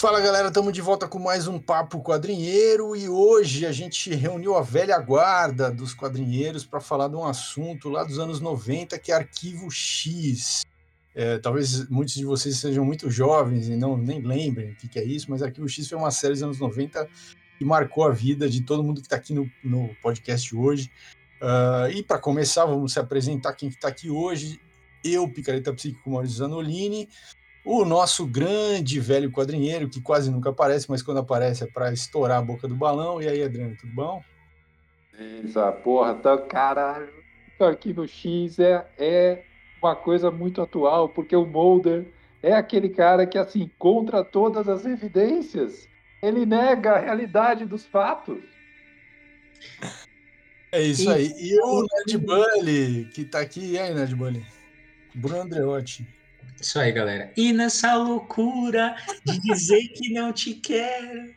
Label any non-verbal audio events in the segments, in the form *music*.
Fala galera, estamos de volta com mais um Papo Quadrinheiro e hoje a gente reuniu a velha guarda dos quadrinheiros para falar de um assunto lá dos anos 90 que é Arquivo X. É, talvez muitos de vocês sejam muito jovens e não nem lembrem o que, que, é isso, mas Arquivo X foi uma série dos anos 90 que marcou a vida de todo mundo que está aqui no, no, podcast hoje. Uh, e para começar, vamos se apresentar quem está aqui hoje. Eu, Picareta Psíquico Maurício Zanolini, o nosso grande velho quadrinheiro, que quase nunca aparece, mas quando aparece é para estourar a boca do balão. E aí, Adriano, tudo bom? Isso, porra, tá, caralho. O Arquivo X é, é uma coisa muito atual, porque o Mulder é aquele cara que, assim, contra todas as evidências, ele nega a realidade dos fatos. É isso aí. E o Ned Bully, que tá aqui. E aí, Ned Bully? Bruno Andreotti. Isso aí, galera. E nessa loucura de dizer que não te quero.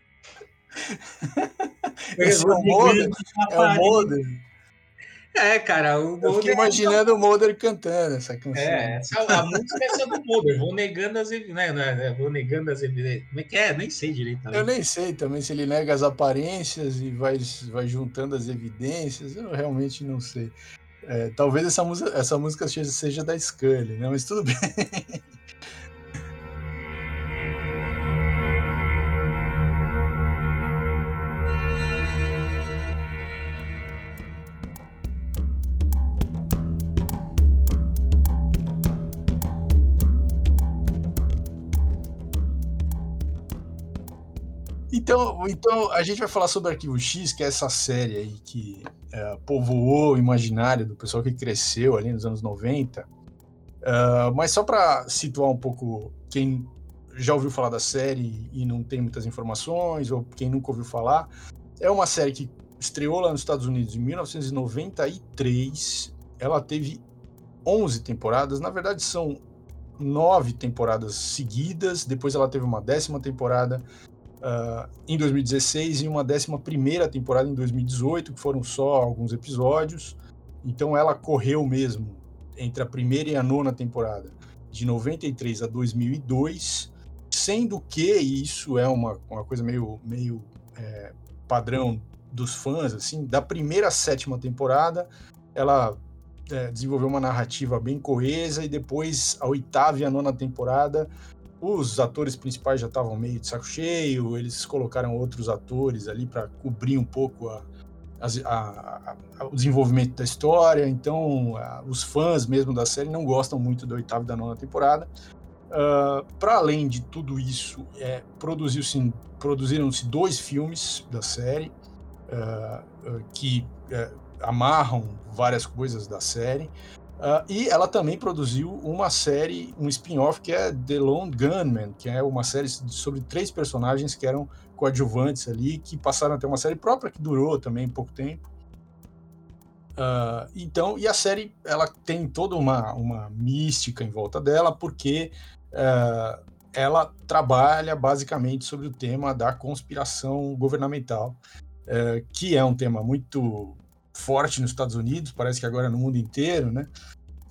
*laughs* Esse é o Mulder? É o? É, cara, o Eu fiquei imaginando é... o Mulder cantando essa canção. É, essa, a música é essa do Mulder. Vou negando as evidências. Né, né, vou negando as evidências. Como é que é? Nem sei direito. Também. Eu nem sei também se ele nega as aparências e vai, vai juntando as evidências. Eu realmente não sei. É, talvez essa música, essa música seja da Scully, né? Mas tudo *laughs* bem. Então, então, a gente vai falar sobre Arquivo X, que é essa série aí que é, povoou o imaginário do pessoal que cresceu ali nos anos 90. Uh, é, mas só para situar um pouco quem já ouviu falar da série e não tem muitas informações, ou quem nunca ouviu falar, é uma série que estreou lá nos Estados Unidos em 1993. Ela teve 11 temporadas, na verdade são nove temporadas seguidas. Depois ela teve uma décima temporada uh, em 2016 e uma 11 temporada em 2018, que foram só alguns episódios. Então ela correu mesmo entre a primeira e a nona temporada, de 93 a 2002, sendo que, e isso é uma, uma coisa meio, meio é, padrão dos fãs, assim, da primeira à sétima temporada, ela é, desenvolveu uma narrativa bem coesa e depois a oitava e a nona temporada os atores principais já estavam meio de saco cheio, eles colocaram outros atores ali para cobrir um pouco a, a, a, o desenvolvimento da história. Então, os fãs mesmo da série não gostam muito da oitava e da nona temporada. Uh, ah, para além de tudo isso, é, produziram-se dois filmes da série uh, uh, que é, amarram várias coisas da série. Uh, e ela também produziu uma série, um spin-off que é The Lone Gunman, que é uma série sobre três personagens que eram coadjuvantes ali, que passaram a ter uma série própria que durou também pouco tempo. Uh, então, e a série ela tem toda uma, uma mística em volta dela, porque uh, ela trabalha basicamente sobre o tema da conspiração governamental, uh, que é um tema muito forte nos Estados Unidos, parece que agora no mundo inteiro, né?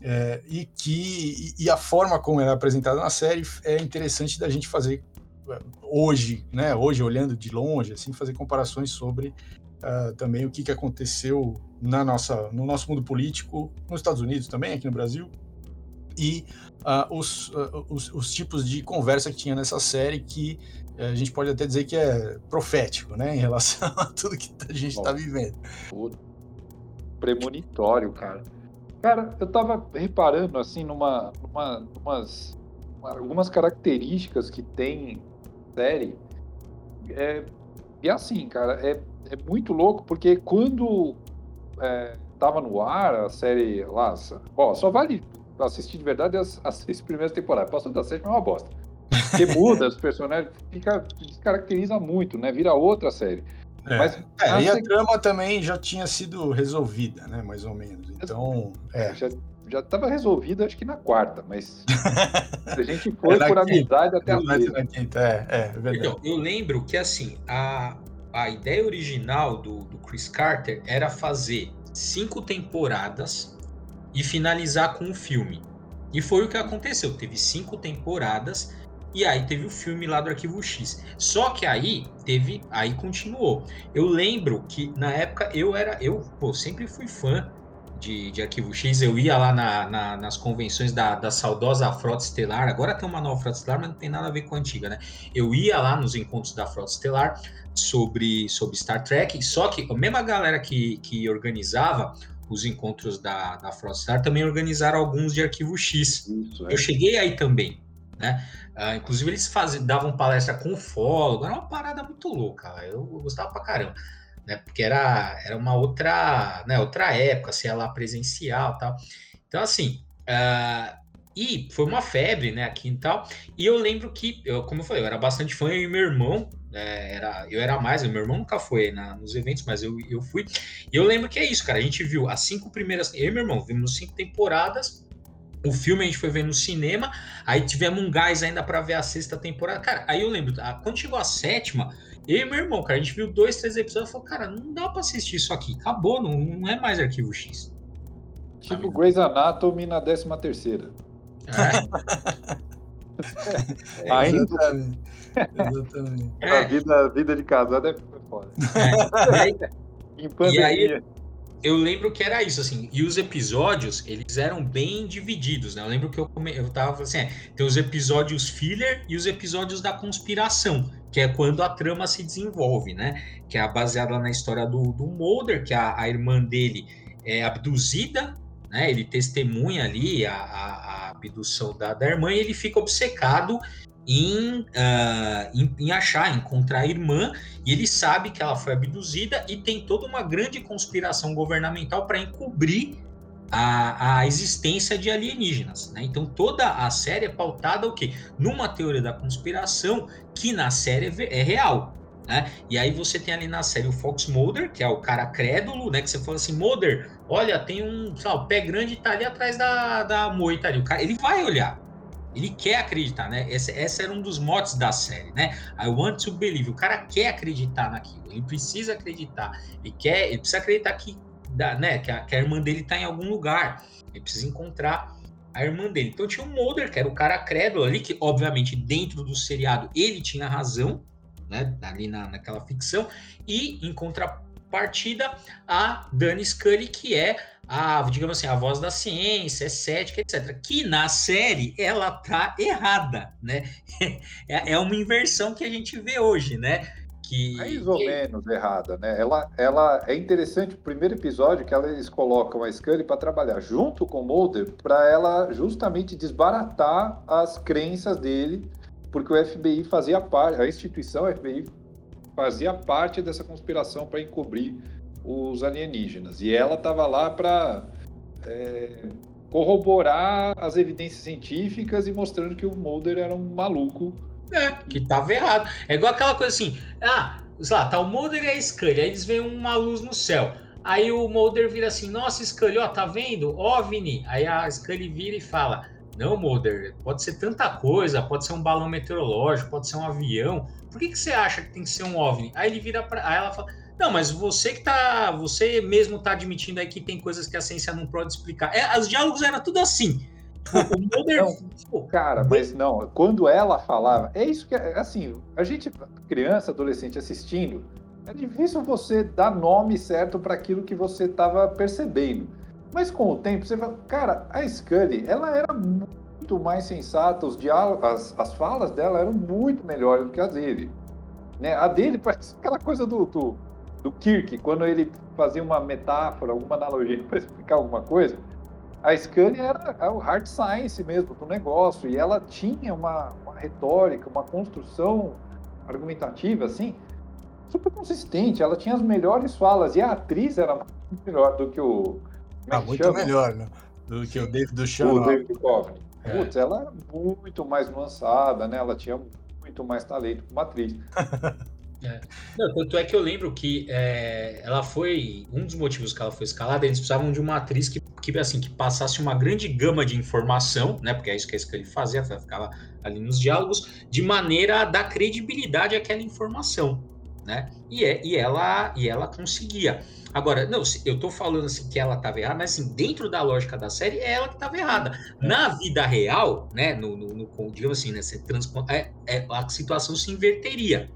É, e que e a forma como ela é apresentada na série é interessante da gente fazer é, hoje, né? Hoje olhando de longe, assim, fazer comparações sobre uh, também o que, que aconteceu na nossa, no nosso mundo político, nos Estados Unidos também, aqui no Brasil, e uh, os, uh, os, os, tipos de conversa que tinha nessa série que a gente pode até dizer que é profético, né, em relação *laughs* a tudo que a gente está vivendo premonitório, cara. Cara, eu tava reparando, assim, numa, numa, algumas características que tem série. É, e assim, cara, é, é muito louco, porque quando é, tava no ar a série lá, ó, só vale assistir de verdade as, as seis primeiras temporadas. Passou da sétima é uma bosta. Porque muda, os personagens fica, descaracteriza muito, né? Vira outra série. É, Mas, é, e a trama também já tinha sido resolvida, né? Mais ou menos. Então, é. Já, já estava resolvida, acho que na quarta, mas *laughs* a gente foi é por amizade até a na quinta, é, é, é verdade. Então, eu lembro que assim, a, a ideia original do, do Chris Carter era fazer cinco temporadas e finalizar com um filme. E foi o que aconteceu. Teve cinco temporadas e aí teve o filme lá do Arquivo X. Só que aí teve, aí continuou. Eu lembro que na época eu era, eu pô, sempre fui fã de, de Arquivo X, eu ia lá na, na, nas convenções da, da saudosa Frota Estelar, agora tem uma nova Frota Estelar, mas não tem nada a ver com a antiga, né? Eu ia lá nos encontros da Frota Estelar sobre, sobre Star Trek, só que a mesma galera que, que organizava os encontros da, da Frota Estelar também organizaram alguns de Arquivo X. Isso, é. Eu cheguei aí também, né? Uh, inclusive, eles davam palestra com fólogo, era uma parada muito louca, eu, eu gostava pra caramba, né? Porque era, era uma outra, né, outra época, se assim, lá presencial tal. Então, assim, uh, e foi uma febre, né, aqui e tal. E eu lembro que, eu, como eu falei, eu era bastante fã, e meu irmão, é, era, eu era mais, meu irmão nunca foi na, nos eventos, mas eu, eu fui. E eu lembro que é isso, cara. A gente viu as cinco primeiras. Eu e meu irmão vimos cinco temporadas o filme a gente foi ver no cinema, aí tivemos um gás ainda para ver a sexta temporada. Cara, aí eu lembro, quando chegou a sétima, eu e meu irmão, cara, a gente viu dois, três episódios e falou, cara, não dá para assistir isso aqui, acabou, não, não é mais Arquivo X. Tipo Grey's Anatomy na décima terceira. É. *laughs* é, ainda. Exatamente. Exatamente. É. A vida, vida de casado é foda. É. *laughs* em pandemia. E aí, eu lembro que era isso, assim, e os episódios, eles eram bem divididos, né? Eu lembro que eu, come... eu tava assim, é, tem os episódios filler e os episódios da conspiração, que é quando a trama se desenvolve, né? Que é baseada na história do, do Mulder, que a, a irmã dele é abduzida, né? Ele testemunha ali a, a, a abdução da, da irmã e ele fica obcecado em, uh, em, em, achar, encontrar a irmã, e ele sabe que ela foi abduzida e tem toda uma grande conspiração governamental para encobrir a, a, existência de alienígenas. Né? Então toda a série é pautada o quê? Numa teoria da conspiração que na série é, é real. Né? E aí você tem ali na série o Fox Mulder, que é o cara crédulo, né? Que você fala assim, Mulder, olha, tem um, sei lá, o pé grande tá ali atrás da, da moita ali. O cara, ele vai olhar. Ele quer acreditar, né? Esse, esse era um dos motes da série, né? I want to believe. O cara quer acreditar naquilo. Ele precisa acreditar. Ele quer, ele precisa acreditar que, né, que, a, que a irmã dele está em algum lugar. Ele precisa encontrar a irmã dele. Então tinha o Mulder, que era o cara crédulo ali, que obviamente dentro do seriado ele tinha razão, né? Ali na, naquela ficção. E em contrapartida a Dani Scully, que é a, digamos assim, a voz da ciência, é cética, etc. Que na série ela tá errada, né? *laughs* É, é uma inversão que a gente vê hoje, né? Que, Mais ou que... menos errada, né? Ela, ela é interessante o primeiro episódio que eles colocam a Scully para trabalhar junto com o Mulder para ela justamente desbaratar as crenças dele, porque o FBI fazia parte, a instituição FBI fazia parte dessa conspiração para encobrir os alienígenas. E ela estava lá para é, corroborar as evidências científicas e mostrando que o Mulder era um maluco. É, que estava errado. É igual aquela coisa assim, ah, sei lá, tá o Mulder e a Scully, aí eles veem uma luz no céu. Aí o Mulder vira assim, nossa, Scully, ó, tá vendo? OVNI. Aí a Scully vira e fala, não, Mulder, pode ser tanta coisa, pode ser um balão meteorológico, pode ser um avião. Por que, que você acha que tem que ser um OVNI? Aí ele vira para, aí ela fala, não, mas você que tá. Você mesmo tá admitindo aí que tem coisas que a ciência não pode explicar. É, os diálogos eram tudo assim. O *laughs* Mulder. Não, cara, mas não, quando ela falava, é isso que é assim, a gente, criança, adolescente assistindo, é difícil você dar nome certo para aquilo que você estava percebendo. Mas com o tempo você fala, cara, a Scully, ela era muito mais sensata, os diálogos, as, as falas dela eram muito melhores do que as dele. Né? A dele parece aquela coisa do, do do Kirk, quando ele fazia uma metáfora, alguma analogia *laughs* para explicar alguma coisa, a Scully era, era o hard science mesmo do negócio, e ela tinha uma, uma retórica, uma construção argumentativa, assim, super consistente. Ela tinha as melhores falas, e a atriz era muito melhor do que o. É ah, muito chama? melhor, né? Do que o David Duchamp. O David Duchovny. É. Putz, ela era muito mais nuançada, né? Ela tinha muito mais talento como atriz. *laughs* É. Não, tanto é que eu lembro que é, ela foi. Um dos motivos que ela foi escalada, eles precisavam de uma atriz que, que, assim, que passasse uma grande gama de informação, né? Porque é isso que, é isso que ele fazia, ela ficava ali nos diálogos, de maneira a dar credibilidade àquela informação. né? E, é, e, ela, e ela conseguia. Agora, não, eu tô falando assim que ela estava errada, mas assim, dentro da lógica da série, é ela que estava errada. É. Na vida real, né, no, no, no digamos assim, né, trans, é, é, a situação se inverteria.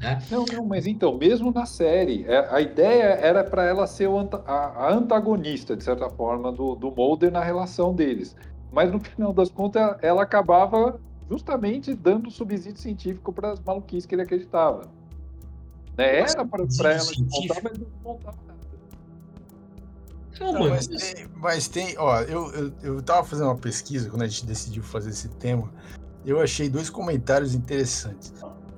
Né? Não, não, mas então, mesmo na série, é, a ideia era para ela ser a, a, antagonista, de certa forma, do, do Mulder na relação deles. Mas no final das contas, ela acabava justamente dando subsídio científico para as maluquices que ele acreditava. Né? Era para ela desmontar, mas não desmontava nada. Não, não, mas, tem, mas tem, ó, eu, eu, eu tava fazendo uma pesquisa quando a gente decidiu fazer esse tema. Eu achei dois comentários interessantes.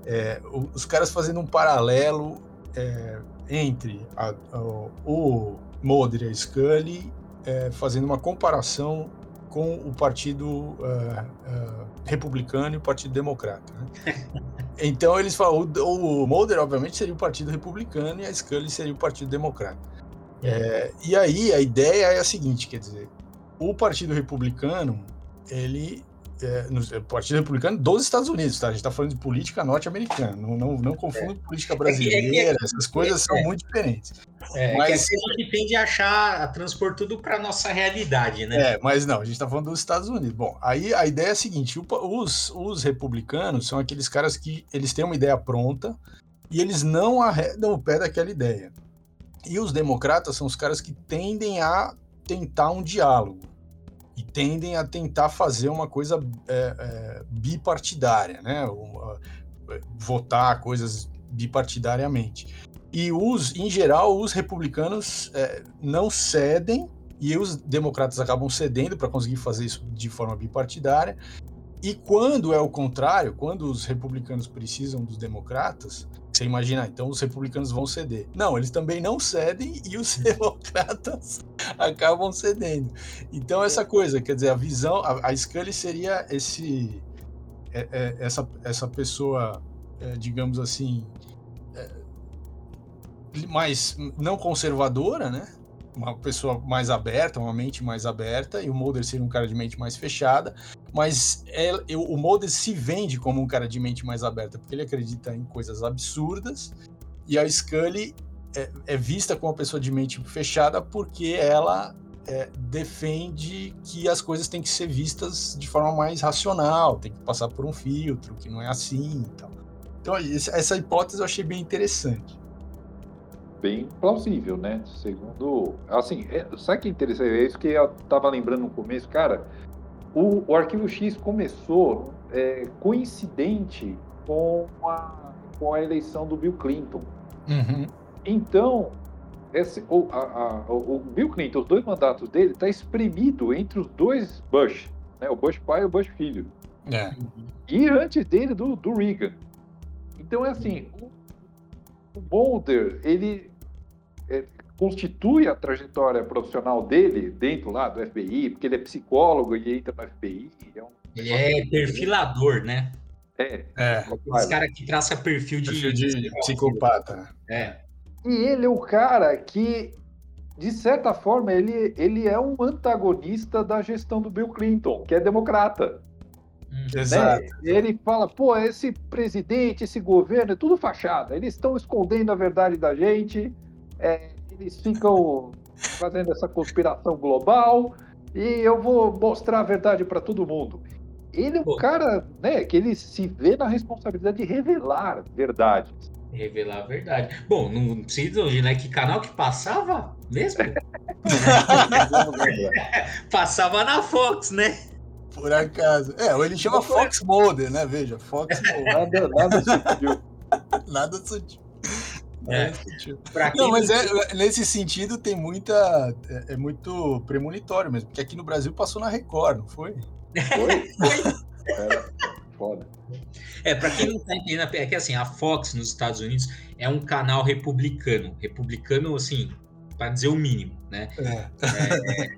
É, os caras fazendo um paralelo é, entre a, a, o Mulder e a Scully, é, fazendo uma comparação com o Partido uh, uh, Republicano e o Partido Democrata. Né? *laughs* então eles falam, o, o Mulder obviamente seria o Partido Republicano e a Scully seria o Partido Democrata. É, e aí a ideia é a seguinte, quer dizer, o Partido Republicano, ele é, no é, Partido Republicano dos Estados Unidos, tá? A gente está falando de política norte-americana, não, não, não confunda é. política brasileira, é essas coisas são muito diferentes. É, mas a gente tende a achar, a transpor tudo para nossa realidade, né? É, mas não, a gente está falando dos Estados Unidos. Bom, aí a ideia é a seguinte: os, os republicanos são aqueles caras que eles têm uma ideia pronta e eles não arredam o pé daquela ideia. E os democratas são os caras que tendem a tentar um diálogo e tendem a tentar fazer uma coisa é, é, bipartidária, né? Votar coisas bipartidariamente. E os, em geral, os republicanos é, não cedem e os democratas acabam cedendo para conseguir fazer isso de forma bipartidária. E quando é o contrário, quando os republicanos precisam dos democratas, você imagina, então os republicanos vão ceder. Não, eles também não cedem e os democratas *laughs* acabam cedendo. Então, essa coisa, quer dizer, a visão, a, a Scully seria esse, é, é, essa, essa pessoa, é, digamos assim, é, mais não conservadora, né? Uma pessoa mais aberta, uma mente mais aberta, e o Mulder seria um cara de mente mais fechada, mas é, eu, o Mulder se vende como um cara de mente mais aberta, porque ele acredita em coisas absurdas, e a Scully é, é vista como uma pessoa de mente fechada porque ela é, defende que as coisas têm que ser vistas de forma mais racional, tem que passar por um filtro, que não é assim e tal. Então, essa hipótese eu achei bem interessante bem plausível, né? Segundo. Assim, é, sabe que interessante? É isso que eu tava lembrando no começo, cara. O, o arquivo X começou é, coincidente com a, com a eleição do Bill Clinton. Uhum. Então, esse, o, a, a, o Bill Clinton, os dois mandatos dele, está espremido entre os dois Bush, né? o Bush pai e o Bush filho. É. E antes dele, do, do Reagan. Então, é assim, o, o Boulder, ele é, constitui a trajetória profissional dele dentro lá do FBI, porque ele é psicólogo e entra no FBI. É um... Ele é perfilador, né? É. é. Esse cara que traça perfil de, perfil de, de psicopata. É. E ele é o cara que, de certa forma, ele, ele é um antagonista da gestão do Bill Clinton, que é democrata. Hum. Né? Exato. Ele fala, pô, esse presidente, esse governo, é tudo fachada. Eles estão escondendo a verdade da gente é, eles ficam fazendo essa conspiração global e eu vou mostrar a verdade para todo mundo. Ele é um Pô. cara, né, que ele se vê na responsabilidade de revelar verdades. Revelar a verdade. Bom, não precisa hoje, né? Que canal que passava mesmo? *laughs* *laughs* passava na Fox, né? Por acaso. É, ou ele chama Fox Mulder, né? Veja, Fox *laughs* Mulder. Nada, nada sutil. *laughs* nada sutil. É. Não, mas é, nesse sentido tem muita. É, é, muito premonitório mesmo, porque aqui no Brasil passou na Record, não foi? Foi? foi. foda. É, para quem não tá entendendo, é que assim, a Fox nos Estados Unidos é um canal republicano. Republicano, assim, para dizer o mínimo, né? É.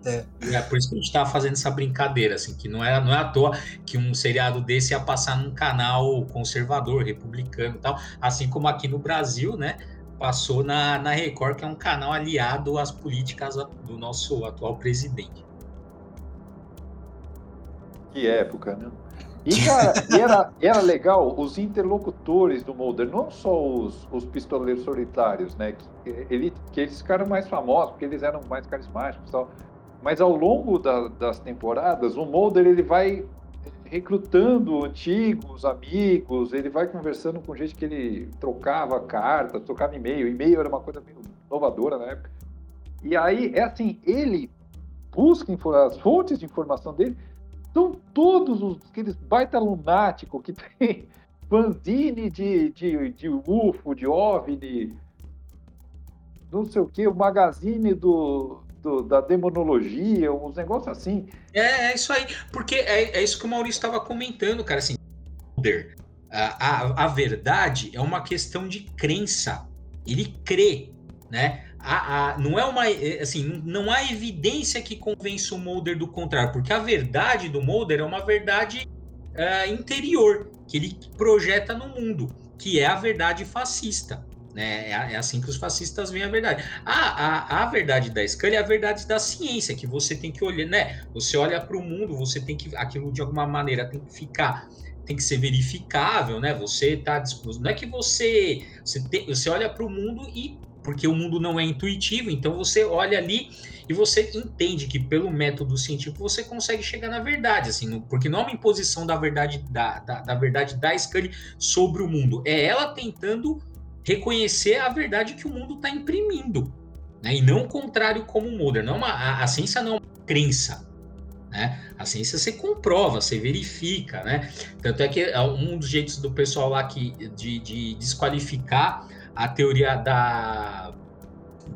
É, é. é, por isso que a gente tá fazendo essa brincadeira, assim, que não é, não é à toa que um seriado desse ia passar num canal conservador, republicano e tal, assim como aqui no Brasil, né? passou na, na Record, que é um canal aliado às políticas do nosso atual presidente. Que época, né? E, *laughs* cara, era, era legal os interlocutores do Mulder, não só os, os pistoleiros solitários, né? Que, ele, que eles ficaram mais famosos, porque eles eram mais carismáticos e tal. Mas ao longo da, das temporadas, o Mulder ele vai recrutando antigos amigos, ele vai conversando com gente que ele trocava carta, trocava e-mail. E-mail era uma coisa meio inovadora na época. E aí, é assim, ele busca as fontes de informação dele são todos os, aqueles baita lunático que tem *laughs* fanzine de, de, de UFO, de OVNI, não sei o que, o magazine do, do, da demonologia, uns negócios assim. É, é isso aí, porque é, é isso que o Maurício estava comentando, cara, assim, a, a, a verdade é uma questão de crença, ele crê, né? A, a, não é uma é, assim não há evidência que convença o Mulder do contrário porque a verdade do Mulder é uma verdade uh, interior que ele projeta no mundo que é a verdade fascista né? É, é, assim que os fascistas veem a verdade. A, a, a verdade da Scully é a verdade da ciência, que você tem que olhar, né? Você olha para o mundo, você tem que. Aquilo de alguma maneira tem que ficar. Tem que ser verificável, né? Você está disposto. Não é que você. Você, tem, você olha para o mundo e porque o mundo não é intuitivo, então você olha ali e você entende que pelo método científico você consegue chegar na verdade, assim, porque não é uma imposição da verdade da, da, da, verdade da Scully sobre o mundo, é ela tentando reconhecer a verdade que o mundo está imprimindo, né? E não o contrário como o Mulder. Não é uma, a, a ciência não é uma crença, né? A ciência você comprova, você verifica, né? Tanto é que é um dos jeitos do pessoal lá que, de, de desqualificar a teoria da,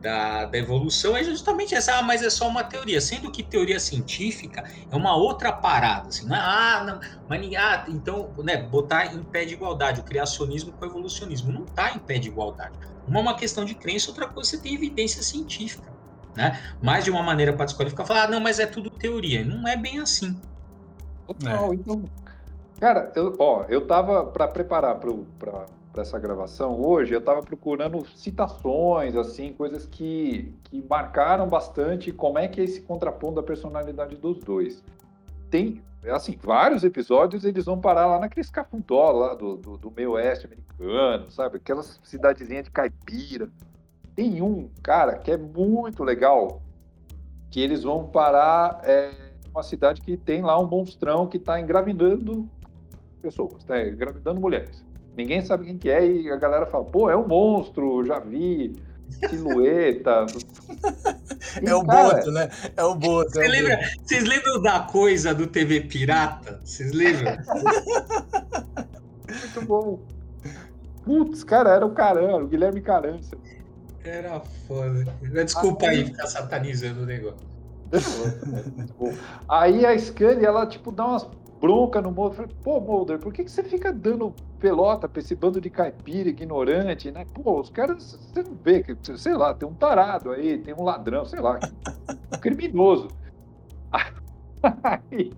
da, da, evolução é justamente essa, ah, mas é só uma teoria, sendo que teoria científica é uma outra parada, assim, não é, ah, não, mas, ah, então, né, botar em pé de igualdade o criacionismo com o evolucionismo, não está em pé de igualdade. Uma é uma questão de crença, outra coisa você tem evidência científica, né? Mais de uma maneira para desqualificar, falar, ah, não, mas é tudo teoria, não é bem assim. Total, é. então, cara, eu, ó, eu tava para preparar para para essa gravação hoje, eu estava procurando citações, assim, coisas que, que marcaram bastante como é que é esse contraponto da personalidade dos dois. Tem, assim, vários episódios eles vão parar lá naqueles cafundó lá do, do, do meio oeste americano, sabe? Aquelas cidadezinhas de caipira. Tem um, cara, que é muito legal, que eles vão parar é, uma cidade que tem lá um monstrão que está engravidando pessoas, está engravidando mulheres. Ninguém sabe quem que é e a galera fala, pô, é um monstro, já vi, silhueta. E, *laughs* é o cara, Boto, né? É o Boto. Você é lembra, vocês lembram da coisa do TV Pirata? Vocês lembram? *laughs* *laughs* Muito bom. Putz, cara, era o Caramba, o Guilherme Carância. Era foda. Desculpa aí, aí ficar satanizando o negócio. Aí a Scully, ela tipo dá umas bronca no Mulder. Falei, pô, Mulder, por que, que você fica dando pelota pra esse bando de caipira ignorante, né? Pô, os caras, você não vê, que, sei lá, tem um tarado aí, tem um ladrão, sei lá, um *laughs* criminoso. Aí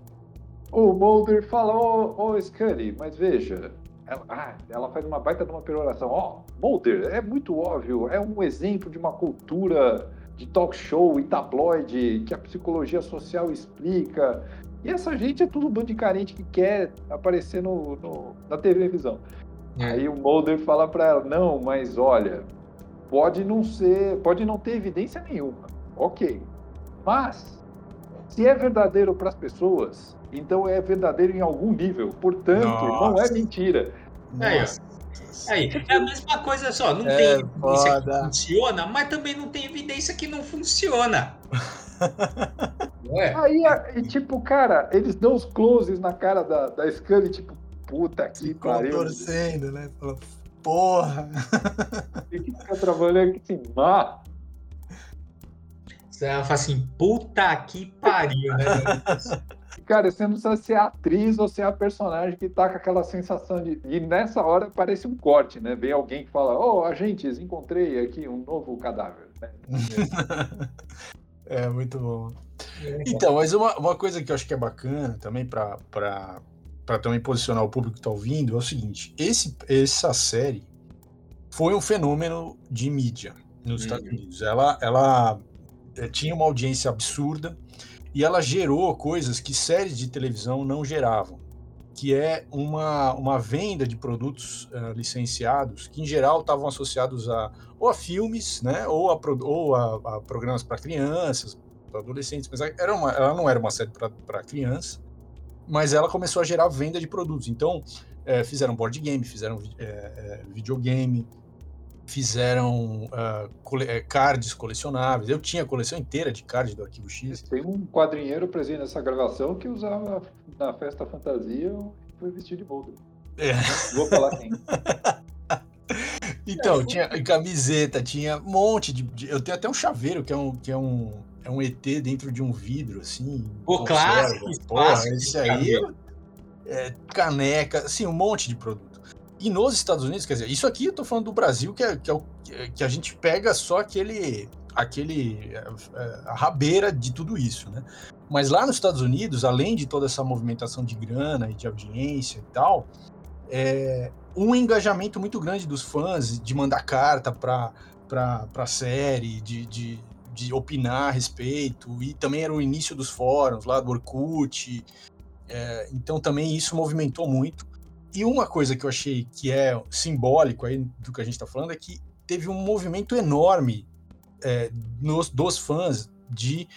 o Mulder fala, ô, oh, oh, Scully, mas veja, ela, ah, ela faz uma baita de uma peroração. Ó, oh, Mulder, é muito óbvio, é um exemplo de uma cultura de talk show e tabloide que a psicologia social explica e essa gente é tudo um bando de carente que quer aparecer no, no na televisão. É. Aí o Mulder fala para ela: não, mas olha, pode não ser, pode não ter evidência nenhuma. Ok. Mas, se é verdadeiro para as pessoas, então é verdadeiro em algum nível. Portanto, Nossa. não é mentira. Nossa. Aí, é a mesma coisa só, não é tem evidência foda. que funciona, mas também não tem evidência que não funciona. *laughs* É. Aí, e, tipo, cara, eles dão os closes na cara da, da Scully, tipo, puta que pariu. torcendo, né? Fala, porra. Tem *laughs* que ficar trabalhando aqui assim, má. Ela fala assim, puta que pariu, né? *laughs* Cara, você não sabe se é a atriz ou se é a personagem que tá com aquela sensação de. E nessa hora parece um corte, né? Vem alguém que fala: Ô, oh, agentes, encontrei aqui um novo cadáver. Né? *laughs* é, muito bom. Então, mas uma, uma coisa que eu acho que é bacana também para também posicionar o público que está ouvindo é o seguinte: esse, essa série foi um fenômeno de mídia nos uhum. Estados Unidos. Ela, ela é, tinha uma audiência absurda e ela gerou coisas que séries de televisão não geravam. que é uma, uma venda de produtos uh, licenciados que, em geral, estavam associados a ou a filmes, né, ou a, ou a, a programas para crianças, para adolescentes, mas era uma, ela não era uma série para criança, mas ela começou a gerar venda de produtos. Então, é, fizeram board game, fizeram é, é, videogame, fizeram uh, cole cards colecionáveis. Eu tinha a coleção inteira de cards do Arquivo X. Tem um quadrinheiro presente nessa gravação que usava na festa fantasia foi vestido de Boulder. É. Vou falar quem. *laughs* então, tinha camiseta, tinha um monte de, de, Eu tenho até um chaveiro que é um, que é um, é um ET dentro de um vidro, assim. O clássico. Porra, esse aí. É, caneca, assim, um monte de produto. E nos Estados Unidos, quer dizer, isso aqui eu tô falando do Brasil, que, é, que, é o, que a gente pega só aquele, aquele é, é, a rabeira de tudo isso, né? Mas lá nos Estados Unidos, além de toda essa movimentação de grana e de audiência e tal, é um engajamento muito grande dos fãs de mandar carta para a série, de, de, de, opinar a respeito, e também era o início dos fóruns lá do Orkut, é, então também isso movimentou muito. E uma coisa que eu achei que é simbólico aí do que a gente está falando é que teve um movimento enorme é, nos, dos fãs de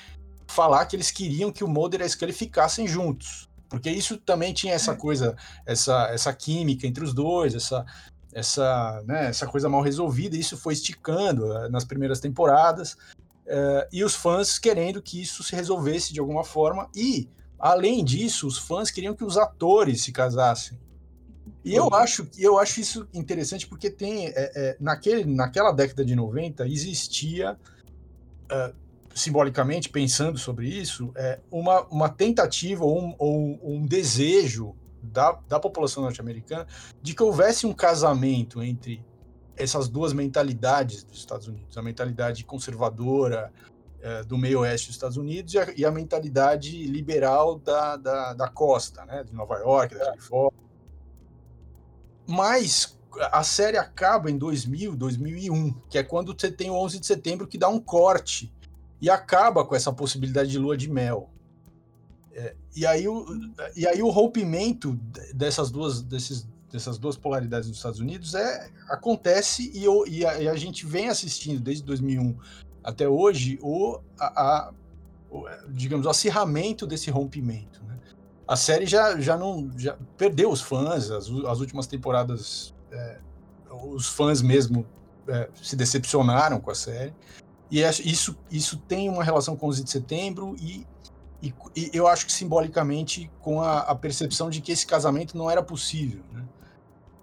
falar que eles queriam que o Mulder e a Scully ficassem juntos. Porque isso também tinha essa é. coisa, essa, essa química entre os dois, essa, essa, né, essa coisa mal resolvida. Isso foi esticando é, nas primeiras temporadas. É, e os fãs querendo que isso se resolvesse de alguma forma. E, além disso, os fãs queriam que os atores se casassem. E eu acho, eu acho isso interessante porque tem, é, é, naquele, naquela década de 90 existia, uh, simbolicamente, pensando sobre isso, é, uma, uma tentativa ou um, ou um desejo da, da população norte-americana de que houvesse um casamento entre essas duas mentalidades dos Estados Unidos, a mentalidade conservadora é, do meio oeste dos Estados Unidos e a, e a mentalidade liberal da, da, da, costa, né, de Nova York, da Califórnia mas a série acaba em 2000, 2001, que é quando você tem o 11 de setembro que dá um corte e acaba com essa possibilidade de lua de mel. É, e, aí o, e aí o rompimento dessas duas, desses, dessas duas polaridades nos Estados Unidos é, acontece e, e, a, e a gente vem assistindo desde 2001 até hoje o, a, a, o digamos, o acirramento desse rompimento a série já, já não já perdeu os fãs, as, as últimas temporadas, é, os fãs mesmo é, se decepcionaram com a série. E é, isso, isso tem uma relação com o 11 de setembro e, e, e eu acho que simbolicamente com a, a, percepção de que esse casamento não era possível. Né?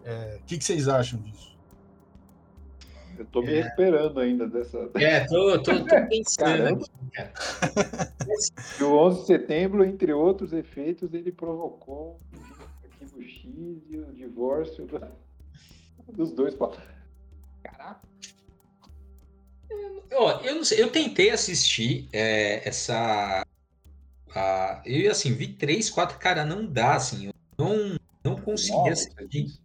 É, o que, que vocês acham disso? Eu tô me é. recuperando ainda dessa. É, tô, tô, tô *laughs* pensando. e o 11 de setembro, entre outros efeitos, ele provocou o arquivo X e o divórcio dos dois. Caraca. Eu não sei, eu tentei assistir é, essa. A, eu assim, vi três, quatro, cara, não dá, assim, eu não, não consegui assistir.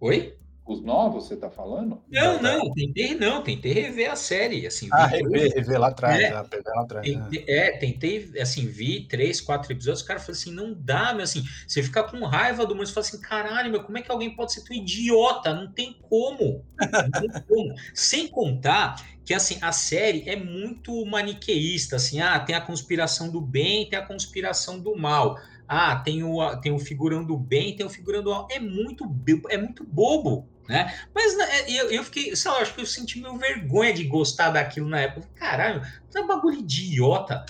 Oi? Os novos, você tá falando? Não, não, tentei não, tentei rever a série, assim. Ah, rever, rever lá atrás, é, lá atrás. Tentei, né? É, tentei, assim, vi três, quatro episódios, o cara falou assim, não dá, meu, assim, você fica com raiva do mundo, você fala assim, caralho, meu, como é que alguém pode ser tão idiota? Não tem como, não tem como. *laughs* Sem contar que, assim, a série é muito maniqueísta, assim, ah, tem a conspiração do bem, tem a conspiração do mal. Ah, tem o, tem o figurão do bem, tem o figurão do mal. É muito, é muito bobo né? Mas né, é, eu, eu fiquei, sei lá, acho que eu senti meio vergonha de gostar daquilo na época. Caralho, que bagulho idiota.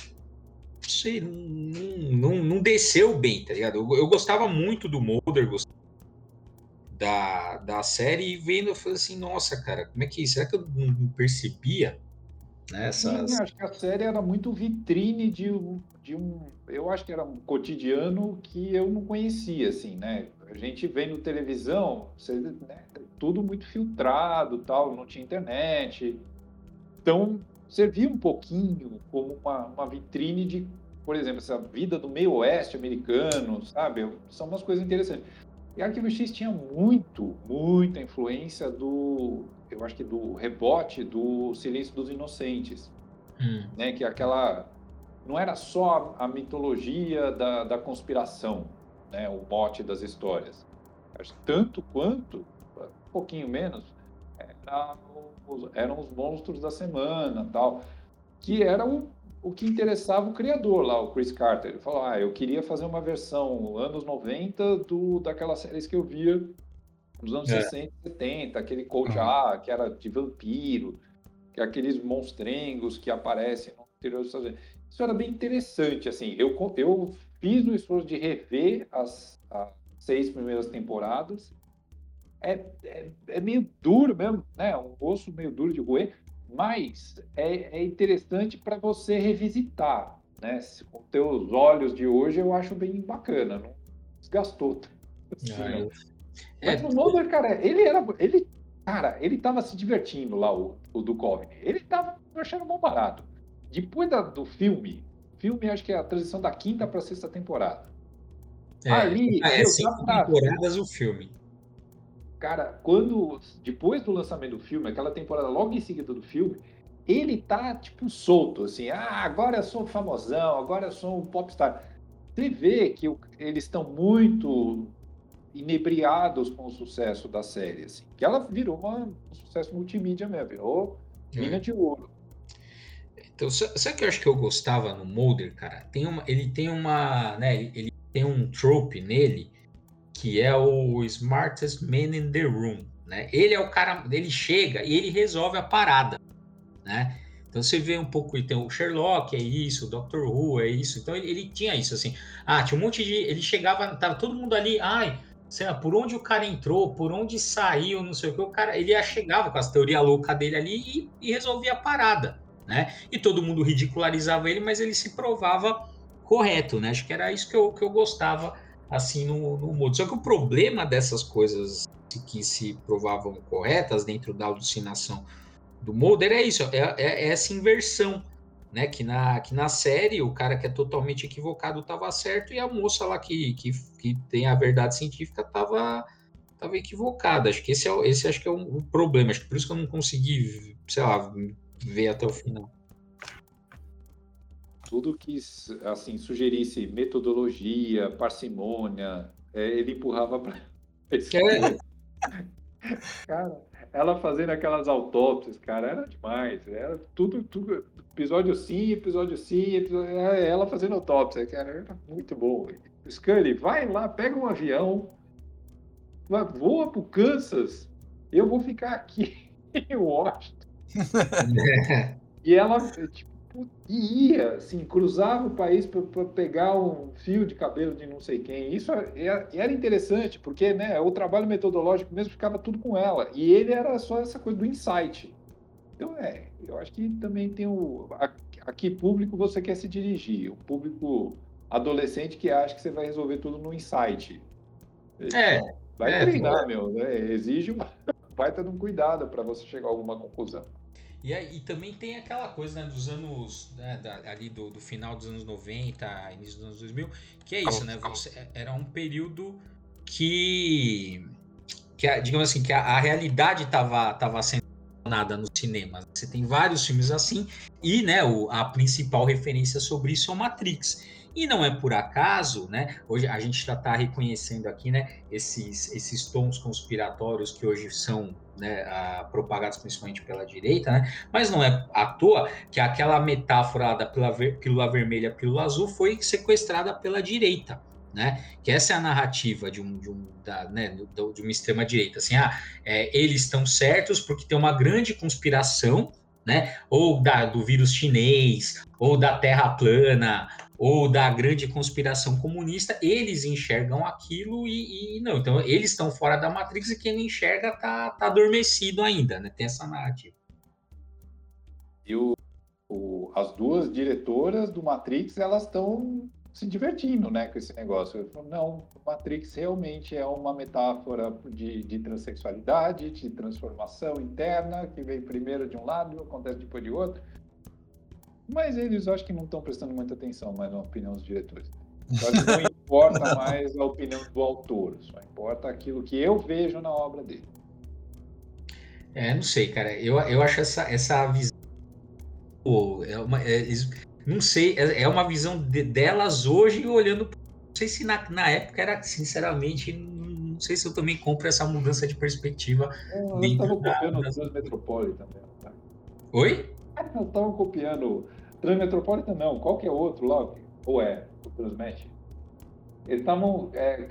Sei, não, não, não desceu bem, tá ligado? Eu, eu gostava muito do Mulder, da, da série, e vendo, eu falei assim, nossa, cara, como é que será que eu não percebia? Né, essas... Sim, acho que a série era muito vitrine de um, de um. Eu acho que era um cotidiano que eu não conhecia, assim, né? A gente vendo televisão, você, né, tudo muito filtrado, tal, não tinha internet. Então, servia um pouquinho como uma, uma vitrine de, por exemplo, essa vida do meio oeste americano, sabe? São umas coisas interessantes. E Arquivo X tinha muito, muita influência do, eu acho que do rebote do Silêncio dos Inocentes, hum. né? Que é aquela, não era só a mitologia da, da conspiração, né, o mote das histórias. Tanto quanto, um pouquinho menos, era os, eram os monstros da semana tal, que era o, o que interessava o criador lá, o Chris Carter. Ele falou, ah, eu queria fazer uma versão anos 90 do, daquelas séries que eu via nos anos é. 60 e 70, aquele Kojak, uhum. que era de vampiro, que é aqueles monstrengos que aparecem no interior dos Estados Unidos. Isso era bem interessante, assim, eu, eu fiz o esforço de rever as, as seis primeiras temporadas, é, é, é, meio duro mesmo, né? Um osso meio duro de roer, mas é, é interessante para você revisitar, né? Com teus olhos de hoje, eu acho bem bacana, não desgastou. Assim, ah. Mas é, o Mulder, cara, ele era, ele, cara, ele tava se divertindo lá, o, o do Coveney. Ele tava achando bom barato. Depois da, do filme, filme acho que é a transição da quinta para sexta temporada. É, Ali, ah, é cinco temporadas o filme cara, quando depois do lançamento do filme, aquela temporada logo em seguida do filme, ele tá tipo solto, assim, ah, agora eu sou famosão, agora eu sou um popstar. Você vê que eles estão muito inebriados com o sucesso da série, assim, que ela virou uma, um sucesso multimídia mesmo, virou mina de ouro. Então, sabe o que eu acho que eu gostava no Mulder, cara? Tem uma, ele tem uma, né, ele tem um trope nele que é o smartest man in the room, né? Ele é o cara, ele chega e ele resolve a parada, né? Então você vê um pouco, então o Sherlock é isso, o Doctor Who é isso. Então ele, ele, tinha isso assim. Ah, tinha um monte de, ele chegava, tava todo mundo ali, ai, sei lá, por onde o cara entrou, por onde saiu, não sei o que, o cara, ele chegava com as teorias loucas dele ali e, e resolvia a parada, né? E todo mundo ridicularizava ele, mas ele se provava correto, né? Acho que era isso que eu, que eu gostava assim no, no. Só que o problema dessas coisas que se provavam corretas dentro da alucinação do Mulder é isso, é, é, é, essa inversão, né? Que na, que na série o cara que é totalmente equivocado estava certo e a moça lá que, que, que tem a verdade científica estava tava equivocada. Acho que esse, é, esse acho que é o, problema. Acho que por isso que eu não consegui, sei lá, ver até o final tudo que assim sugerisse metodologia, parcimônia, é, ele empurrava para *laughs* é. Cara, ela fazendo aquelas autópsias, cara, era demais. Era tudo, tudo episódio sim, episódio sim, episódio, é, ela fazendo autópsia, cara, era muito bom. Scully, vai lá, pega um avião, voa pro Kansas, eu vou ficar aqui *laughs* em Washington. *laughs* e ela, tipo, ia, assim, cruzava o país para pegar um fio de cabelo de não sei quem. Isso era, é, era interessante, porque né, o trabalho metodológico mesmo ficava tudo com ela. E ele era só essa coisa do insight. Então, é, eu acho que também tem o. A, a que público você quer se dirigir? O público adolescente que acha que você vai resolver tudo no insight. É. Vai é, treinar, meu. Né? Exige uma *laughs* baita de um cuidado para você chegar a alguma conclusão. E, aí, e também tem aquela coisa né, dos anos, né, da, ali do, do, final dos anos 90, início dos anos 2000, que é isso, né? Você, é, era um período que, que digamos assim, que a, a realidade estava tava sendo nada nos cinemas. Você tem vários filmes assim, e né, o, a principal referência sobre isso é o Matrix. E não é por acaso, né? Hoje a gente já está reconhecendo aqui, né? Esses, esses tons conspiratórios que hoje são né, a, propagados principalmente pela direita, né? Mas não é à toa que aquela metáfora da pílula, ver, pílula vermelha, pílula azul foi sequestrada pela direita. Né? Que essa é a narrativa de, um, de, um, da, né, de uma extrema direita, assim, ah, é, eles estão certos porque tem uma grande conspiração, né? Ou da, do vírus chinês, ou da Terra plana, ou da grande conspiração comunista, eles enxergam aquilo e, e não. Então, eles estão fora da Matrix e quem não enxerga tá, tá adormecido ainda, né? Tem essa narrativa. E o, o, as duas diretoras do Matrix, elas estão se divertindo, né, com esse negócio. Eu falo, não, Matrix realmente é uma metáfora de, de transexualidade, de transformação interna, que vem primeiro de um lado, acontece depois de outro. Mas eles acho que não estão prestando muita atenção mais na opinião dos diretores. Não importa *laughs* mais a opinião do autor, só importa aquilo que eu vejo na obra dele. É, não sei, cara. Eu, eu acho essa, essa visão. é uma, é, não sei, é, é uma visão de, delas hoje olhando sei se na, na época era, sinceramente, não sei se eu também compro essa mudança de perspectiva. Eu estava copiando da... o Transmetropolitan. Tá? Oi? Eu estava copiando Transmetropolitan, não. Qual que é outro lá? Ou é o Transmet? Eles estavam. É,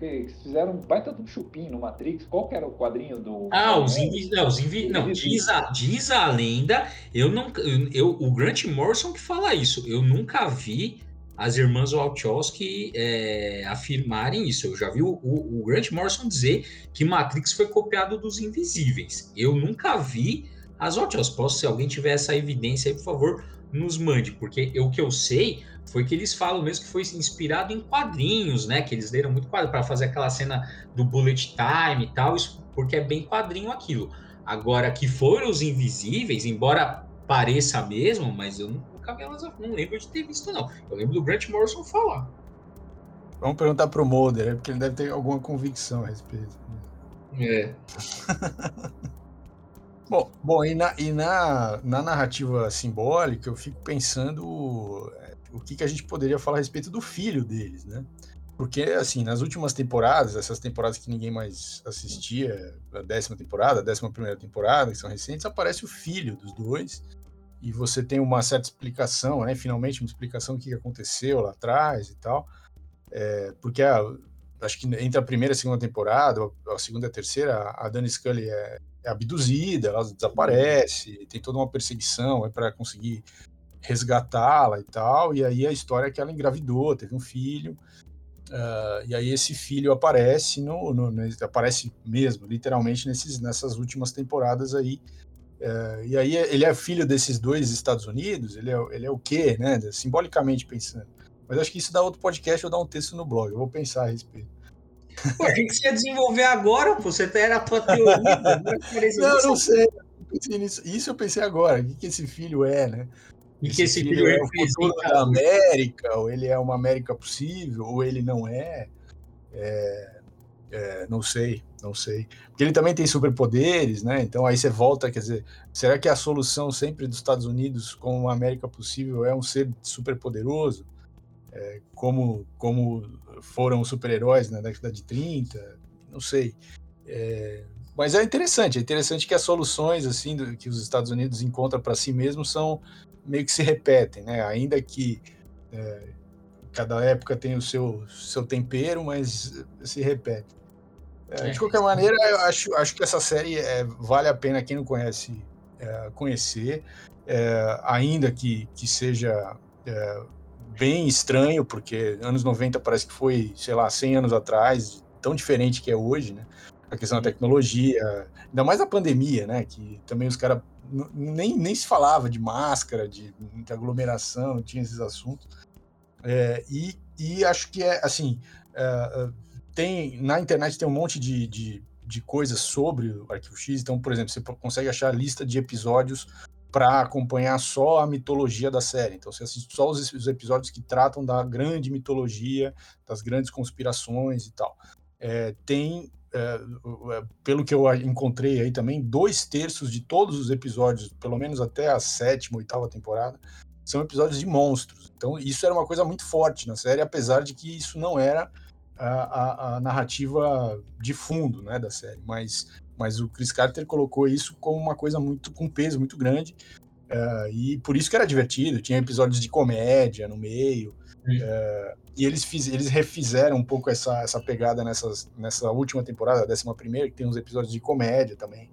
fizeram um baita do chupim no Matrix. Qual que era o quadrinho do. Ah, os invis. Não, os invi... não diz, a, diz a lenda. Eu não. Eu, o Grant Morrison que fala isso. Eu nunca vi as irmãs Wachowski é, afirmarem isso. Eu já vi o, o, o, Grant Morrison dizer que Matrix foi copiado dos Invisíveis. Eu nunca vi as Wachowski. Posso, se alguém tiver essa evidência aí, por favor, nos mande, porque eu, o que eu sei foi que eles falam mesmo que foi inspirado em quadrinhos, né? Que eles leram muito quadro para fazer aquela cena do bullet time e tal, isso, porque é bem quadrinho aquilo. Agora, que foram os Invisíveis, embora pareça mesmo, mas eu nunca vi elas, não lembro de ter visto, não. Eu lembro do Grant Morrison falar. Vamos perguntar pro Mulder, porque ele deve ter alguma convicção a respeito. É. *laughs* bom, bom, e, na, e na, na narrativa simbólica, eu fico pensando é, o que, que a gente poderia falar a respeito do filho deles, né? Porque, assim, nas últimas temporadas, essas temporadas que ninguém mais assistia, a décima temporada, a décima primeira temporada, que são recentes, aparece o filho dos dois, e você tem uma certa explicação, né? Finalmente uma explicação do que aconteceu lá atrás e tal. É, porque a, acho que entre a primeira e a segunda temporada, a segunda e a terceira, a Dani Scully é, é abduzida, ela desaparece, tem toda uma perseguição é para conseguir resgatá-la e tal. E aí a história é que ela engravidou, teve um filho. Uh, e aí esse filho aparece no, no, no, aparece mesmo, literalmente nesses, nessas últimas temporadas aí é, e aí ele é filho desses dois Estados Unidos, ele é, ele é o quê, né? Simbolicamente pensando. Mas acho que isso dá outro podcast ou dá um texto no blog. Eu vou pensar a respeito. Pô, a gente ia desenvolver agora, pô. Você era a tua teoria. não, não sei. Isso eu pensei agora. O que, que esse filho é, né? E que esse filho, filho é o futuro da América, ou ele é uma América possível, ou ele não é. é, é não sei. Não sei. Porque ele também tem superpoderes, né? Então aí você volta, quer dizer, será que a solução sempre dos Estados Unidos com uma América possível é um ser superpoderoso? É, como, como foram os super-heróis na década de 30? Não sei. É, mas é interessante, é interessante que as soluções assim do, que os Estados Unidos encontram para si mesmos são meio que se repetem, né? Ainda que é, cada época tem o seu, seu tempero, mas se repete. É, de qualquer maneira, eu acho, acho que essa série é, vale a pena quem não conhece é, conhecer, é, ainda que, que seja é, bem estranho, porque anos 90 parece que foi, sei lá, 100 anos atrás, tão diferente que é hoje, né? A questão da tecnologia, ainda mais a pandemia, né? Que também os caras nem, nem se falava de máscara, de, de aglomeração, tinha esses assuntos. É, e, e acho que é assim. É, tem na internet tem um monte de, de, de coisas sobre o Arquivo X. Então, por exemplo, você consegue achar a lista de episódios para acompanhar só a mitologia da série. Então, você assiste só os, os, episódios que tratam da grande mitologia, das grandes conspirações e tal. É, tem, é, é pelo que eu encontrei aí também, dois terços de todos os episódios, pelo menos até a sétima, oitava temporada, são episódios de monstros. Então, isso era uma coisa muito forte na série, apesar de que isso não era a, a, a, narrativa de fundo né, da série, mas, mas o Chris Carter colocou isso como uma coisa muito com peso muito grande uh, e por isso que era divertido. Tinha episódios de comédia no meio uh, e eles, fiz, eles refizeram um pouco essa, essa pegada nessas, nessa última temporada, a décima primeira, que tem uns episódios de comédia também.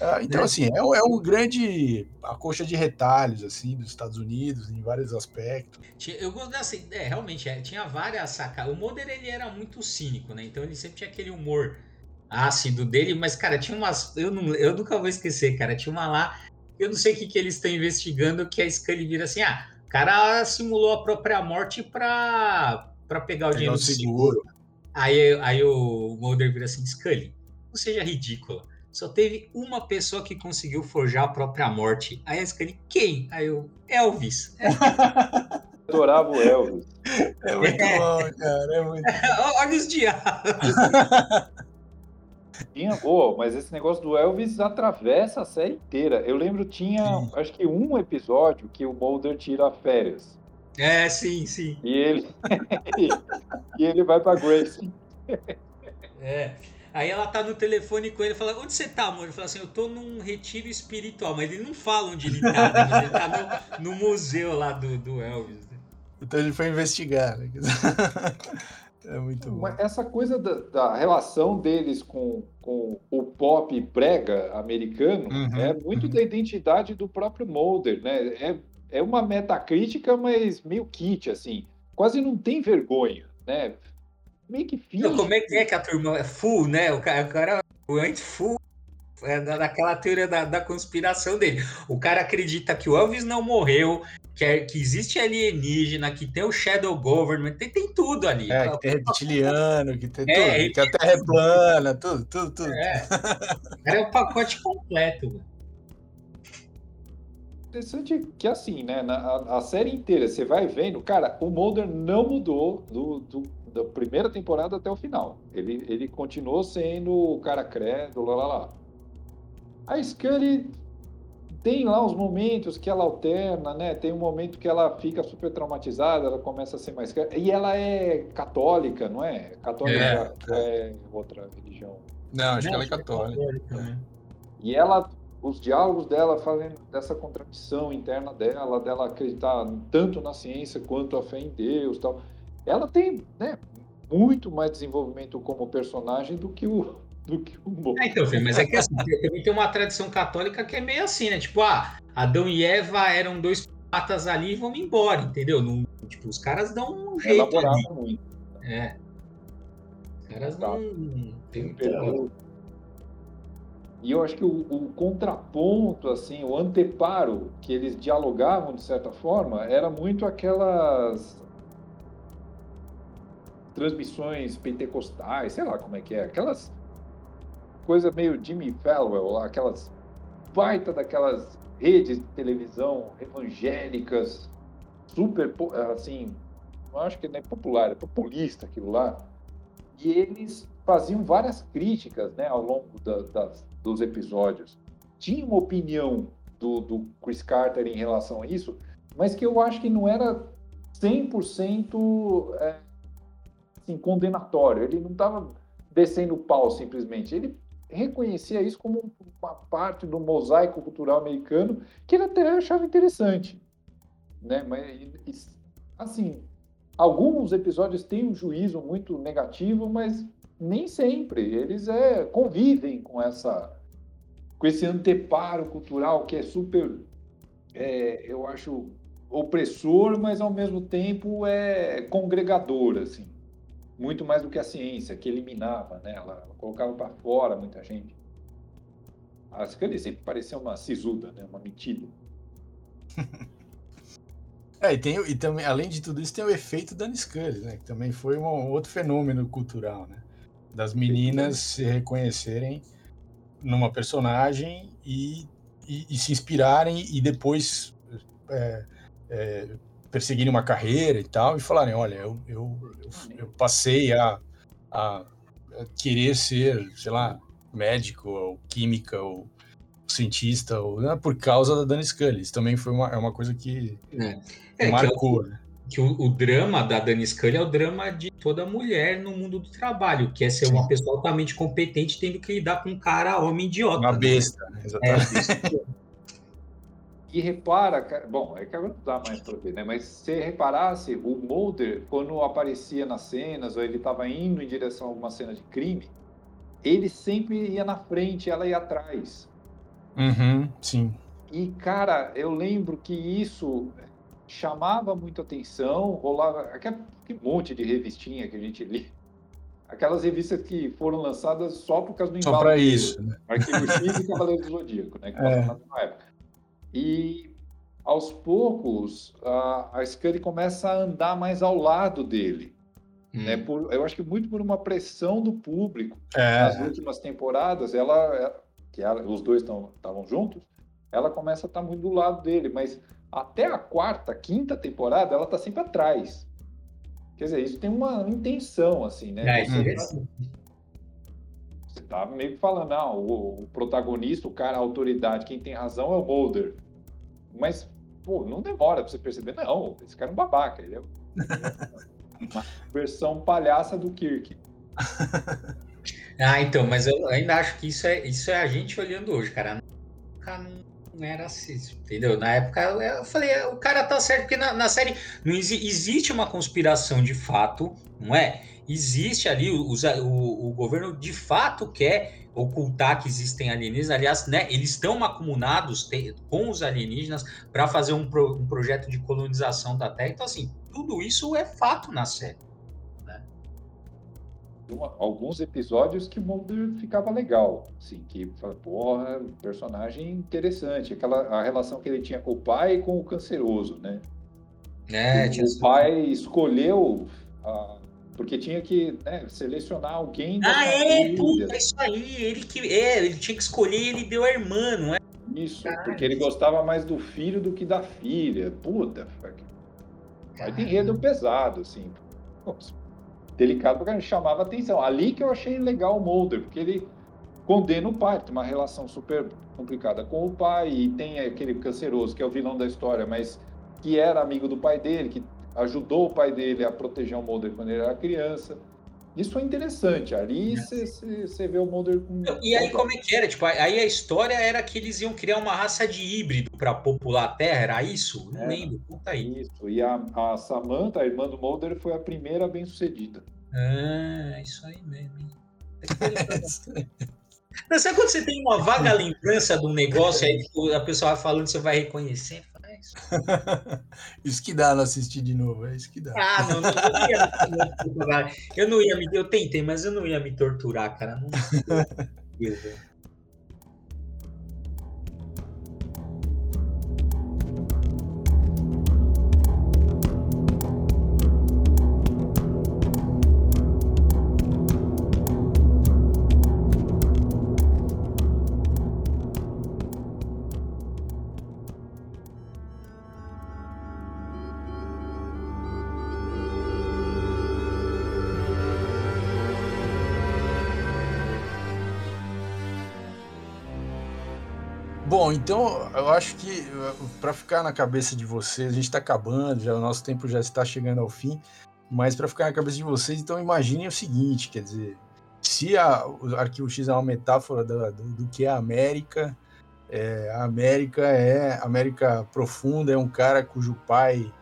Uh, então, né? assim, é, é um grande. a coxa de retalhos, assim, dos Estados Unidos, em vários aspectos. Eu gosto assim, é, realmente, é, tinha várias sacadas. O Mulder, ele era muito cínico, né? Então, ele sempre tinha aquele humor ácido dele, mas, cara, tinha umas. Eu, não, eu nunca vou esquecer, cara. Tinha uma lá, eu não sei o que, que eles estão investigando, que a Scully vira assim: ah, o cara simulou a própria morte pra, pra pegar o dinheiro do seguro. seguro. Aí, aí o Mulder vira assim: Scully, não seja ridícula só teve uma pessoa que conseguiu forjar a própria morte. Aí a Scully, quem? Aí eu, Elvis. *laughs* Adorava o Elvis. É muito é. bom, cara. É muito... *laughs* Olha os diabos. *laughs* Tinha boa, mas esse negócio do Elvis atravessa a série inteira. Eu lembro, tinha Sim. acho que um episódio que o Mulder tira férias. É, sim, sim. E ele, *laughs* e ele vai pra Grace. É. Aí ela tá no telefone com ele e fala: Onde você tá, amor? Ele fala assim: Eu tô num retiro espiritual. Mas ele não fala onde ele tá, né? Ele tá no, no museu lá do, do Elvis. Né? Então ele foi investigar. Né? *laughs* É muito bom. Essa coisa da, da, relação deles com, com o pop brega americano uhum, é muito uhum. da identidade do próprio Mulder, né? É, é uma metacrítica, mas meio kit, assim. Quase não tem vergonha, né? Meio que finge. como é que é que a turma é full, né? O cara, o cara o anti-full é daquela teoria da, da conspiração dele. O cara acredita que o Elvis não morreu, que, é, que existe alienígena, que tem o Shadow Government, tem, tem tudo ali. É, que tem reptiliano, que tem é, tudo, que a Terra é plana, tudo, tudo, tudo. É, *laughs* é o pacote completo. Mano. Interessante que assim, né, na, a, a, série inteira, você vai vendo, cara, o Mulder não mudou do, do, da primeira temporada até o final. Ele, ele continuou sendo o cara credo, lá, lá, lá. A Scully tem lá os momentos que ela alterna, né? Tem um momento que ela fica super traumatizada, ela começa a ser mais. E ela é católica, não é? Católica é, é outra religião. Não, acho não, que ela é católica. É católica né? E ela, os diálogos dela fazem dessa contradição interna dela, dela acreditar tanto na ciência quanto a fé em Deus tal. Ela tem, né? Muito mais desenvolvimento como personagem do que o, do que o morto. É, então, filho, mas é que assim, também tem uma tradição católica que é meio assim, né? Tipo, ah, Adão e Eva eram dois patas ali e vamos embora, entendeu? Não, tipo, os caras dão um jeito ali. Muito. É. Os caras tá. não... Tem E eu acho que o, o, contraponto, assim, o anteparo que eles dialogavam de certa forma, era muito aquelas transmissões pentecostais, sei lá como é que é, aquelas coisa meio Jimmy Fallon, aquelas baita daquelas redes de televisão evangélicas, super, assim, não acho que nem é popular, é populista aquilo lá. E eles faziam várias críticas né, ao longo da, das, dos episódios. Tinha uma opinião do, do Chris Carter em relação a isso, mas que eu acho que não era 100% é, assim, condenatório. Ele não estava descendo o pau simplesmente. Ele reconhecia isso como uma parte do mosaico cultural americano que ele até achava interessante, né? Mas assim, alguns episódios têm um juízo muito negativo, mas nem sempre eles é convivem com essa com esse anteparo cultural que é super é, eu acho opressor, mas ao mesmo tempo é congregador assim muito mais do que a ciência, que eliminava, né? ela, ela colocava para fora muita gente. A Scully sempre parecia uma sisuda, né? uma metida. *laughs* é, e, tem, e também, além de tudo isso, tem o efeito da Scully, né? que também foi um outro fenômeno cultural, né? das meninas se reconhecerem numa personagem e, e, e se inspirarem e depois é, é, perseguirem uma carreira e tal, e falarem, olha, eu, eu, eu, eu passei a, a, querer ser, sei lá, médico, ou química, ou cientista, ou, né, por causa da Dani Scully. Isso também foi uma, é uma coisa que é. É, marcou, que, né? que o, o, drama da Dani Scully é o drama de toda mulher no mundo do trabalho, que é ser Sim. uma pessoa altamente competente tendo que lidar com um cara homem idiota. Uma né? besta, né? exatamente. É, E repara, bom, é que agora não dá mais para ver, né? Mas se reparasse, o Mulder, quando aparecia nas cenas, ou ele estava indo em direção a alguma cena de crime, ele sempre ia na frente, ela ia atrás. Uhum, sim. E, cara, eu lembro que isso chamava muito atenção, rolava aquele monte de revistinha que a gente lia. Aquelas revistas que foram lançadas só por causa do embalo. Só para isso, né? Arquivo X e Cavaleiro do Zodíaco, né? Que *laughs* é. na época. E aos poucos a, a Scully começa a andar mais ao lado dele. Hum. Né, por, eu acho que muito por uma pressão do público. É. Nas últimas temporadas, ela, é, que ela, os dois estavam juntos, ela começa a estar muito do lado dele, mas até a quarta, quinta temporada, ela está sempre atrás. Quer dizer, isso tem uma intenção, assim, né? É, você, tá meio que falando, não, o, o, protagonista, o cara, a autoridade, quem tem razão é o Mulder. Mas pô, não demora pra você perceber. Não, esse cara é um babaca. Ele é *laughs* uma versão palhaça do Kirk. *laughs* ah, então, mas eu ainda acho que isso é, isso é a gente olhando hoje, cara. Nunca não era assim, entendeu? Na época eu falei, o cara tá certo, porque na, na série não existe uma conspiração de fato, não é? Existe ali, o, o, o governo de fato quer ocultar que existem alienígenas. Aliás, né, eles estão acumulados com os alienígenas para fazer um, pro, um, projeto de colonização da Terra. Então, assim, tudo isso é fato na série. Né? Alguns episódios que o Mulder ficava legal, assim, que, porra, personagem interessante. Aquela, a relação que ele tinha com o pai e com o canceroso, né? É, o pai escolheu a, porque tinha que né, selecionar alguém. Ah, é, puta, isso aí. Ele que é, ele tinha que escolher ele deu a irmã, não é? Isso, Caralho. porque ele gostava mais do filho do que da filha. Puta, mas tem enredo pesado, assim. Delicado porque ele chamava atenção. Ali que eu achei legal o Mulder, porque ele condena o pai, tem uma relação super complicada com o pai, e tem aquele canceroso que é o vilão da história, mas que era amigo do pai dele, que ajudou o pai dele a proteger o Mulder quando ele era criança. Isso é interessante. Ali você vê o Mulder com. E aí, como é que era? Tipo, aí a história era que eles iam criar uma raça de híbrido para popular a Terra, era isso? Não é, lembro, conta aí. Isso. E a, a Samantha, a irmã do Mulder, foi a primeira bem-sucedida. Ah, isso aí mesmo. *laughs* Não, sabe quando você tem uma vaga lembrança de um negócio, aí a pessoa vai falando, você vai reconhecendo? Isso. *laughs* isso que dá não assistir de novo, é isso que dá. Ah, não, não, não ia me Eu não ia me. Eu tentei, mas eu não ia me torturar, cara. Não. *laughs* Bom, então eu acho que para ficar na cabeça de vocês, a gente está acabando, já o nosso tempo já está chegando ao fim, mas para ficar na cabeça de vocês, então imaginem o seguinte, quer dizer, se a, o Arquivo X é uma metáfora do, do, do que é a América, é, a América é América profunda, é um cara cujo pai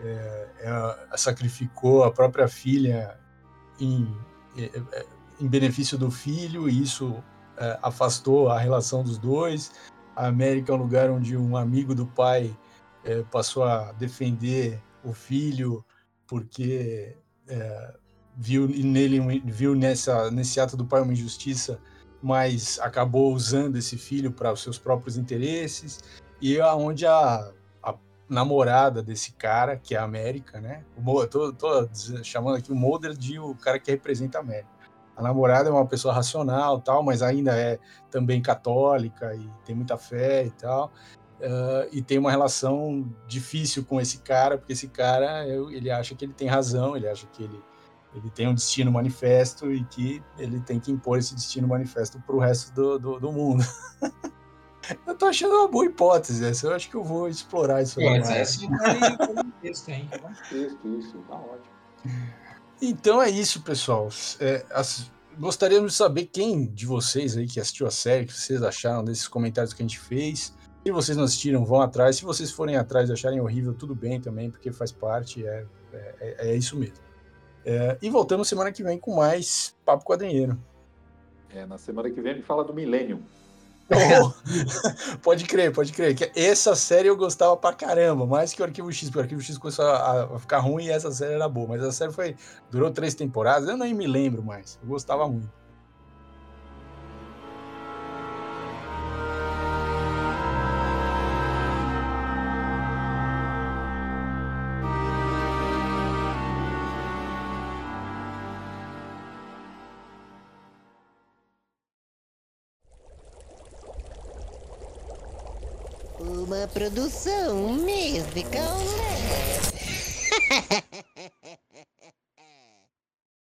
é, é, sacrificou a própria filha em, é, em benefício do filho, e isso é, afastou a relação dos dois a América é um lugar onde um amigo do pai é, passou a defender o filho porque é, viu nele viu nessa nesse ato do pai uma injustiça, mas acabou usando esse filho para os seus próprios interesses e aonde é a, a, namorada desse cara que é a América, né? O, tô, tô chamando aqui o Mulder de o cara que representa a América a namorada é uma pessoa racional, tal, mas ainda é também católica e tem muita fé e tal. Uh, e tem uma relação difícil com esse cara, porque esse cara ele acha que ele tem razão, ele acha que ele, ele tem um destino manifesto e que ele tem que impor esse destino manifesto para o resto do, do, do mundo. *laughs* eu tô achando uma boa hipótese essa, eu acho que eu vou explorar isso. É, mas essa é um texto, hein? texto, isso, tá ótimo. Então é isso, pessoal. É, as, gostaríamos de saber quem de vocês aí que assistiu a série, que vocês acharam desses comentários que a gente fez. Se vocês não assistiram, vão atrás. Se vocês forem atrás e acharem horrível, tudo bem também, porque faz parte, é, é, é isso mesmo. É, e voltamos semana que vem com mais Papo Quadrinheiro. É, na semana que vem a gente fala do Millennium. *laughs* Pode crer, pode crer. Que essa série eu gostava pra caramba, mais que o Arquivo X, porque o Arquivo X começou a, ficar ruim e essa série era boa. Mas a série foi durou três temporadas, eu nem me lembro mais. Eu gostava muito. Produção musical. *laughs*